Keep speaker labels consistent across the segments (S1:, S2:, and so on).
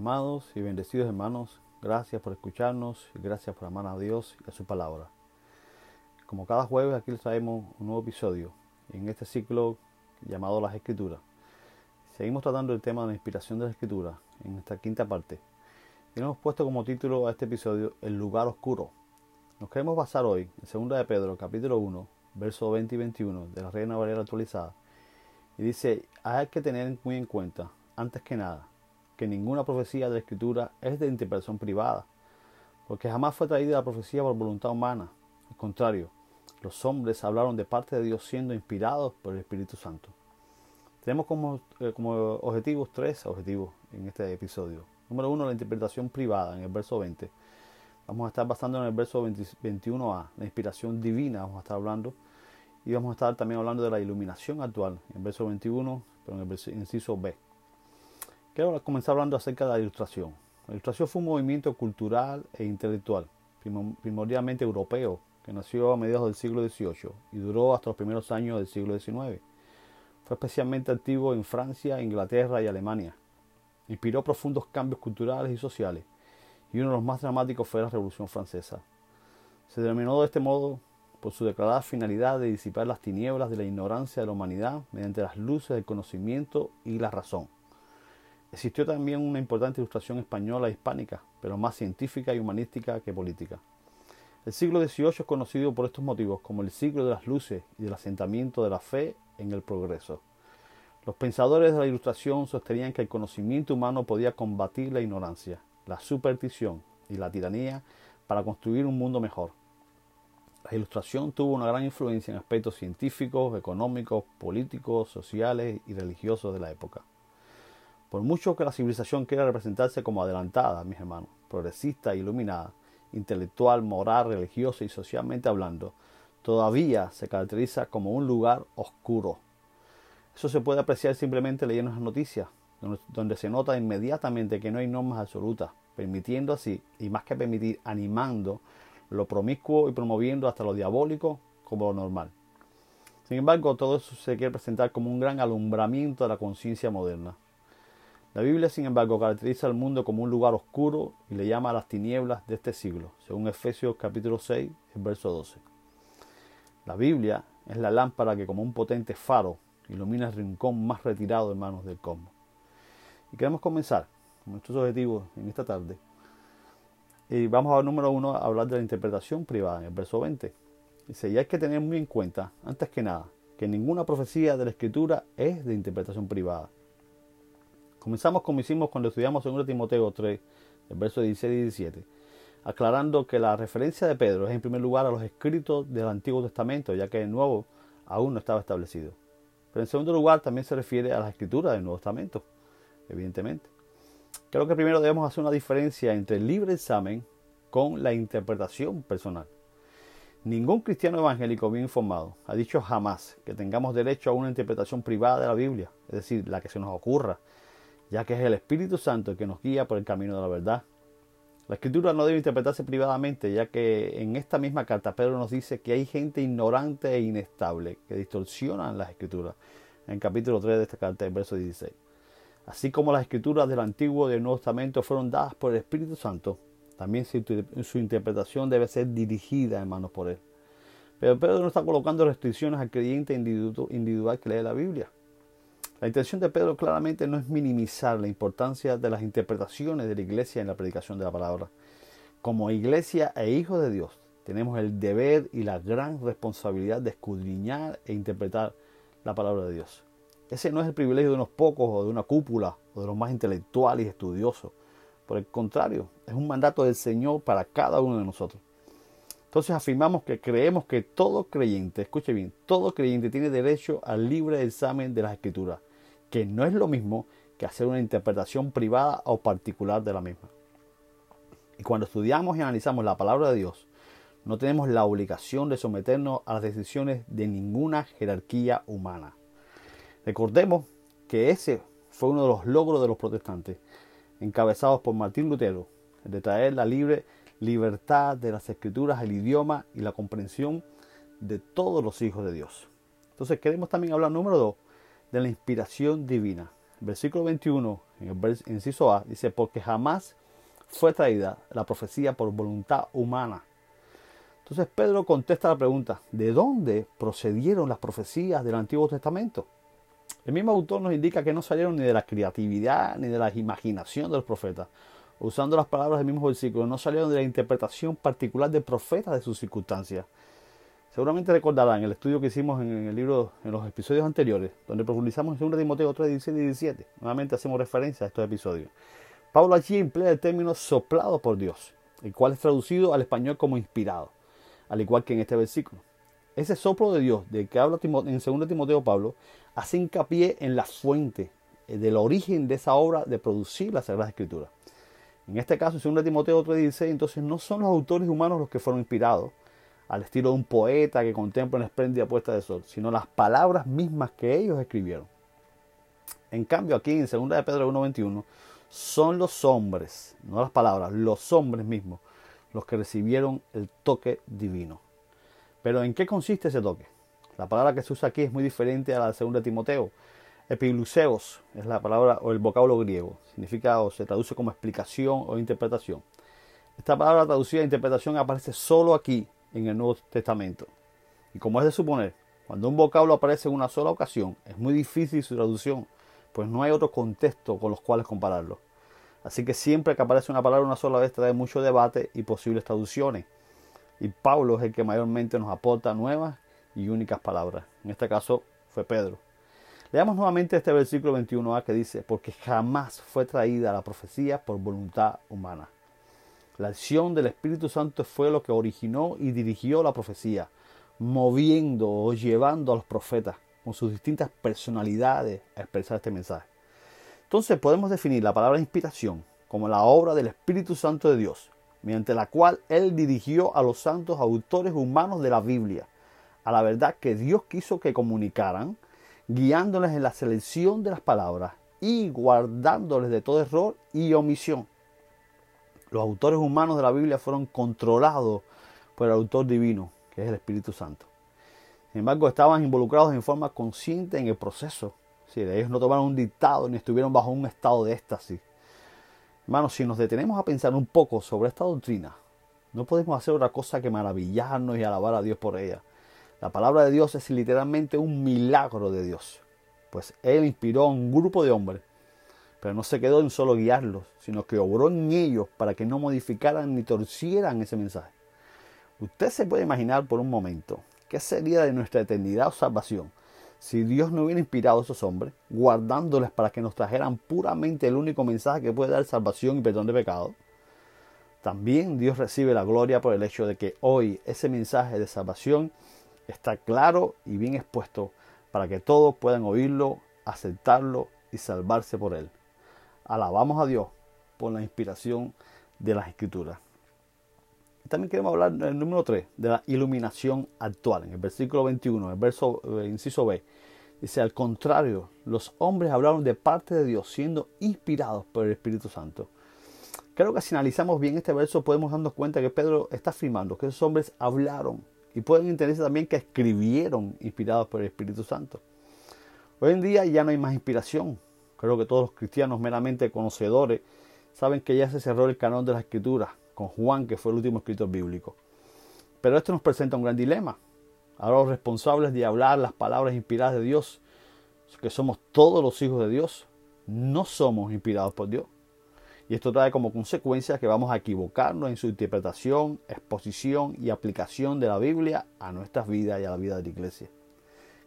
S1: amados y bendecidos hermanos, gracias por escucharnos y gracias por amar a Dios y a su palabra. Como cada jueves aquí les traemos un nuevo episodio en este ciclo llamado Las Escrituras. Seguimos tratando el tema de la inspiración de la Escritura en esta quinta parte y hemos puesto como título a este episodio El lugar oscuro. Nos queremos basar hoy en 2 de Pedro capítulo 1, versos 20 y 21 de la Reina Valera actualizada y dice, hay que tener muy en cuenta, antes que nada, que ninguna profecía de la Escritura es de interpretación privada, porque jamás fue traída la profecía por voluntad humana. Al contrario, los hombres hablaron de parte de Dios siendo inspirados por el Espíritu Santo. Tenemos como, eh, como objetivos tres objetivos en este episodio. Número uno, la interpretación privada en el verso 20. Vamos a estar basando en el verso 21a, la inspiración divina, vamos a estar hablando. Y vamos a estar también hablando de la iluminación actual, en el verso 21, pero en el inciso B. Quiero comenzar hablando acerca de la ilustración. La ilustración fue un movimiento cultural e intelectual, primordialmente europeo, que nació a mediados del siglo XVIII y duró hasta los primeros años del siglo XIX. Fue especialmente activo en Francia, Inglaterra y Alemania. Inspiró profundos cambios culturales y sociales, y uno de los más dramáticos fue la Revolución Francesa. Se denominó de este modo por su declarada finalidad de disipar las tinieblas de la ignorancia de la humanidad mediante las luces del conocimiento y la razón. Existió también una importante ilustración española e hispánica, pero más científica y humanística que política. El siglo XVIII es conocido por estos motivos como el siglo de las luces y del asentamiento de la fe en el progreso. Los pensadores de la ilustración sostenían que el conocimiento humano podía combatir la ignorancia, la superstición y la tiranía para construir un mundo mejor. La ilustración tuvo una gran influencia en aspectos científicos, económicos, políticos, sociales y religiosos de la época. Por mucho que la civilización quiera representarse como adelantada, mis hermanos, progresista, iluminada, intelectual, moral, religiosa y socialmente hablando, todavía se caracteriza como un lugar oscuro. Eso se puede apreciar simplemente leyendo las noticias, donde, se nota inmediatamente que no hay normas absolutas, permitiendo así, y más que permitir, animando lo promiscuo y promoviendo hasta lo diabólico como lo normal. Sin embargo, todo eso se quiere presentar como un gran alumbramiento de la conciencia moderna. La Biblia, sin embargo, caracteriza al mundo como un lugar oscuro y le llama a las tinieblas de este siglo, según Efesios capítulo 6, verso 12. La Biblia es la lámpara que como un potente faro ilumina el rincón más retirado de manos del cosmos. Y queremos comenzar con nuestros objetivos en esta tarde. Y vamos a número uno a hablar de la interpretación privada en el verso 20. Dice, y hay que tener muy en cuenta, antes que nada, que ninguna profecía de la Escritura es de interpretación privada Comenzamos como hicimos cuando estudiamos en 1 Timoteo 3, el verso 16 y 17, aclarando que la referencia de Pedro es en primer lugar a los escritos del Antiguo Testamento, ya que el Nuevo aún no estaba establecido. Pero en segundo lugar también se refiere a las escrituras del Nuevo Testamento, evidentemente. Creo que primero debemos hacer una diferencia entre el libre examen con la interpretación personal. Ningún cristiano evangélico bien informado ha dicho jamás que tengamos derecho a una interpretación privada de la Biblia, es decir, la que se nos ocurra, ya que es el Espíritu Santo el que nos guía por el camino de la verdad. La escritura no debe interpretarse privadamente, ya que en esta misma carta Pedro nos dice que hay gente ignorante e inestable que distorsionan las escrituras. En capítulo 3 de esta carta, el verso 16. Así como las escrituras del Antiguo y del Nuevo Testamento fueron dadas por el Espíritu Santo, también su interpretación debe ser dirigida, hermanos, por él. Pero Pedro no está colocando restricciones al creyente individual que lee la Biblia. La intención de Pedro claramente no es minimizar la importancia de las interpretaciones de la iglesia en la predicación de la palabra. Como iglesia e hijos de Dios, tenemos el deber y la gran responsabilidad de escudriñar e interpretar la palabra de Dios. Ese no es el privilegio de unos pocos o de una cúpula o de los más intelectuales y estudiosos. Por el contrario, es un mandato del Señor para cada uno de nosotros. Entonces afirmamos que creemos que todo creyente, escuche bien, todo creyente tiene derecho al libre examen de las escrituras que no es lo mismo que hacer una interpretación privada o particular de la misma. Y cuando estudiamos y analizamos la palabra de Dios, no tenemos la obligación de someternos a las decisiones de ninguna jerarquía humana. Recordemos que ese fue uno de los logros de los protestantes, encabezados por Martín Lutero, el de traer la libre libertad de las escrituras al idioma y la comprensión de todos los hijos de Dios. Entonces queremos también hablar número dos de la inspiración divina. Versículo 21 en el inciso A, dice, porque jamás fue traída la profecía por voluntad humana. Entonces Pedro contesta la pregunta, ¿de dónde procedieron las profecías del Antiguo Testamento? El mismo autor nos indica que no salieron ni de la creatividad ni de la imaginación de los profetas. Usando las palabras del mismo versículo, no salieron de la interpretación particular del profeta de sus circunstancias. Seguramente recordarán el estudio que hicimos en el libro, en los episodios anteriores, donde profundizamos en 2 Timoteo 3, 16 y 17. Nuevamente hacemos referencia a estos episodios. Pablo allí emplea el término soplado por Dios, el cual es traducido al español como inspirado, al igual que en este versículo. Ese soplo de Dios de que habla en 2 Timoteo Pablo hace hincapié en la fuente, eh, del origen de esa obra de producir la Sagrada Escritura. En este caso, en 2 Timoteo 3:16, entonces no son los autores humanos los que fueron inspirados, al estilo de un poeta que contempla una espléndida puesta de sol, sino las palabras mismas que ellos escribieron. En cambio, aquí en 2 de Pedro 1.21, son los hombres, no las palabras, los hombres mismos, los que recibieron el toque divino. Pero ¿en qué consiste ese toque? La palabra que se usa aquí es muy diferente a la de 2 Timoteo. Epigluseos es la palabra o el vocablo griego. Significa o se traduce como explicación o interpretación. Esta palabra traducida interpretación aparece solo aquí en el Nuevo Testamento. Y como es de suponer, cuando un vocablo aparece en una sola ocasión, es muy difícil su traducción, pues no hay otro contexto con los cuales compararlo. Así que siempre que aparece una palabra una sola vez trae mucho debate y posibles traducciones. Y Pablo es el que mayormente nos aporta nuevas y únicas palabras. En este caso fue Pedro. Leamos nuevamente este versículo 21a que dice, porque jamás fue traída la profecía por voluntad humana. La acción del Espíritu Santo fue lo que originó y dirigió la profecía, moviendo o llevando a los profetas con sus distintas personalidades a expresar este mensaje. Entonces podemos definir la palabra inspiración como la obra del Espíritu Santo de Dios, mediante la cual Él dirigió a los santos autores humanos de la Biblia a la verdad que Dios quiso que comunicaran, guiándoles en la selección de las palabras y guardándoles de todo error y omisión los autores humanos de la Biblia fueron controlados por el autor divino, que es el Espíritu Santo. Sin embargo, estaban involucrados en forma consciente en el proceso. Si ellos no tomaron un dictado ni estuvieron bajo un estado de éxtasis. Hermanos, si nos detenemos a pensar un poco sobre esta doctrina, no podemos hacer otra cosa que maravillarnos y alabar a Dios por ella. La palabra de Dios es literalmente un milagro de Dios, pues Él inspiró a un grupo de hombres pero no se quedó en solo guiarlos, sino que obró en ellos para que no modificaran ni torcieran ese mensaje. Usted se puede imaginar por un momento qué sería de nuestra eternidad o salvación si Dios no hubiera inspirado a esos hombres, guardándoles para que nos trajeran puramente el único mensaje que puede dar salvación y perdón de pecado. También Dios recibe la gloria por el hecho de que hoy ese mensaje de salvación está claro y bien expuesto para que todos puedan oírlo, aceptarlo y salvarse por él alabamos a Dios por la inspiración de las escrituras. También queremos hablar del número 3, de la iluminación actual. En el versículo 21, el verso eh, inciso B, dice, al contrario, los hombres hablaron de parte de Dios siendo inspirados por el Espíritu Santo. Creo que si analizamos bien este verso podemos darnos cuenta que Pedro está afirmando que esos hombres hablaron y pueden entenderse también que escribieron inspirados por el Espíritu Santo. Hoy en día ya no hay más inspiración, Creo que todos los cristianos meramente conocedores saben que ya se cerró el canon de la escritura con Juan, que fue el último escritor bíblico. Pero esto nos presenta un gran dilema. Ahora los responsables de hablar las palabras inspiradas de Dios, que somos todos los hijos de Dios, no somos inspirados por Dios. Y esto trae como consecuencia que vamos a equivocarnos en su interpretación, exposición y aplicación de la Biblia a nuestras vidas y a la vida de la iglesia.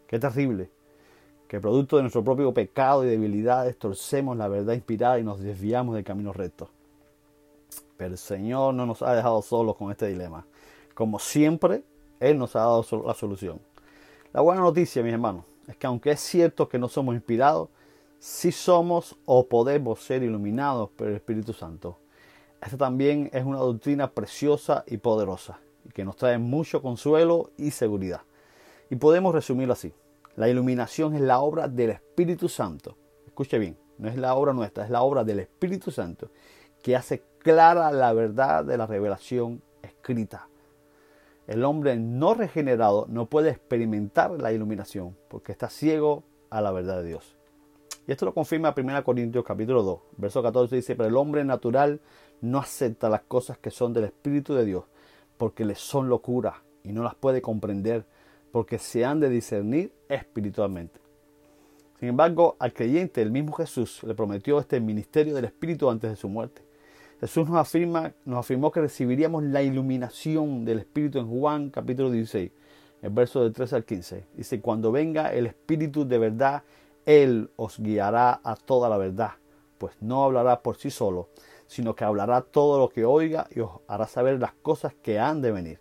S1: Qué terrible que producto de nuestro propio pecado y debilidades torcemos la verdad inspirada y nos desviamos del camino recto. Pero el Señor no nos ha dejado solos con este dilema. Como siempre, Él nos ha dado la solución. La buena noticia, mis hermanos, es que aunque es cierto que no somos inspirados, sí somos o podemos ser iluminados por el Espíritu Santo. Esta también es una doctrina preciosa y poderosa, que nos trae mucho consuelo y seguridad. Y podemos resumirlo así. La iluminación es la obra del Espíritu Santo. Escuche bien, no es la obra nuestra, es la obra del Espíritu Santo que hace clara la verdad de la revelación escrita. El hombre no regenerado no puede experimentar la iluminación porque está ciego a la verdad de Dios. Y esto lo confirma 1 Corintios capítulo 2, verso 14 dice, pero el hombre natural no acepta las cosas que son del Espíritu de Dios, porque le son locura y no las puede comprender, porque se han de discernir espiritualmente. Sin embargo, al creyente el mismo Jesús le prometió este ministerio del Espíritu antes de su muerte. Jesús nos, afirma, nos afirmó que recibiríamos la iluminación del Espíritu en Juan capítulo 16, el verso del 13 al 15. Dice, cuando venga el Espíritu de verdad, Él os guiará a toda la verdad, pues no hablará por sí solo, sino que hablará todo lo que oiga y os hará saber las cosas que han de venir.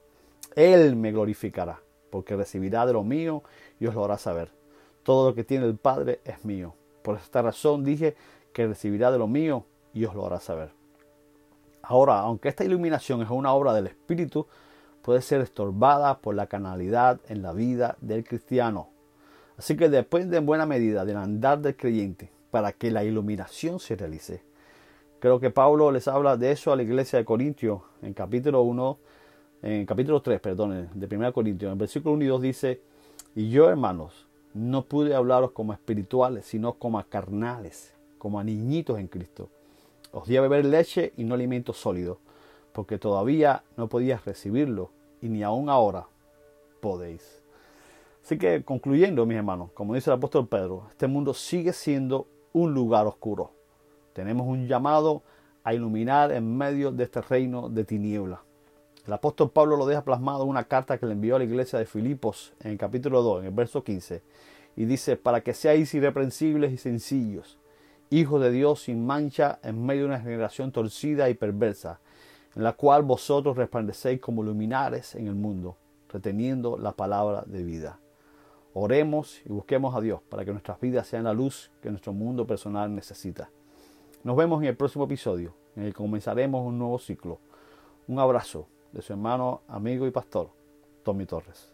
S1: Él me glorificará, porque recibirá de lo mío y os lo hará saber. Todo lo que tiene el Padre es mío. Por esta razón dije que recibirá de lo mío y os lo hará saber. Ahora, aunque esta iluminación es una obra del Espíritu, puede ser estorbada por la canalidad en la vida del cristiano. Así que depende en buena medida del andar del creyente para que la iluminación se realice. Creo que Pablo les habla de eso a la iglesia de Corintios en capítulo 1, en capítulo 3, perdón, de 1 Corintios. En versículo 1 y 2 dice, y yo hermanos, no pude hablaros como espirituales, sino como a carnales, como a niñitos en Cristo. Os di a beber leche y no alimento sólido, porque todavía no podías recibirlo, y ni aún ahora podéis. Así que concluyendo, mis hermanos, como dice el apóstol Pedro, este mundo sigue siendo un lugar oscuro. Tenemos un llamado a iluminar en medio de este reino de tinieblas. El apóstol Pablo lo deja plasmado en una carta que le envió a la iglesia de Filipos en el capítulo 2, en el verso 15, y dice, para que seáis irreprensibles y sencillos, hijos de Dios sin mancha en medio de una generación torcida y perversa, en la cual vosotros resplandecéis como luminares en el mundo, reteniendo la palabra de vida. Oremos y busquemos a Dios para que nuestras vidas sean la luz que nuestro mundo personal necesita. Nos vemos en el próximo episodio, en el que comenzaremos un nuevo ciclo. Un abrazo de su hermano, amigo y pastor, Tommy Torres.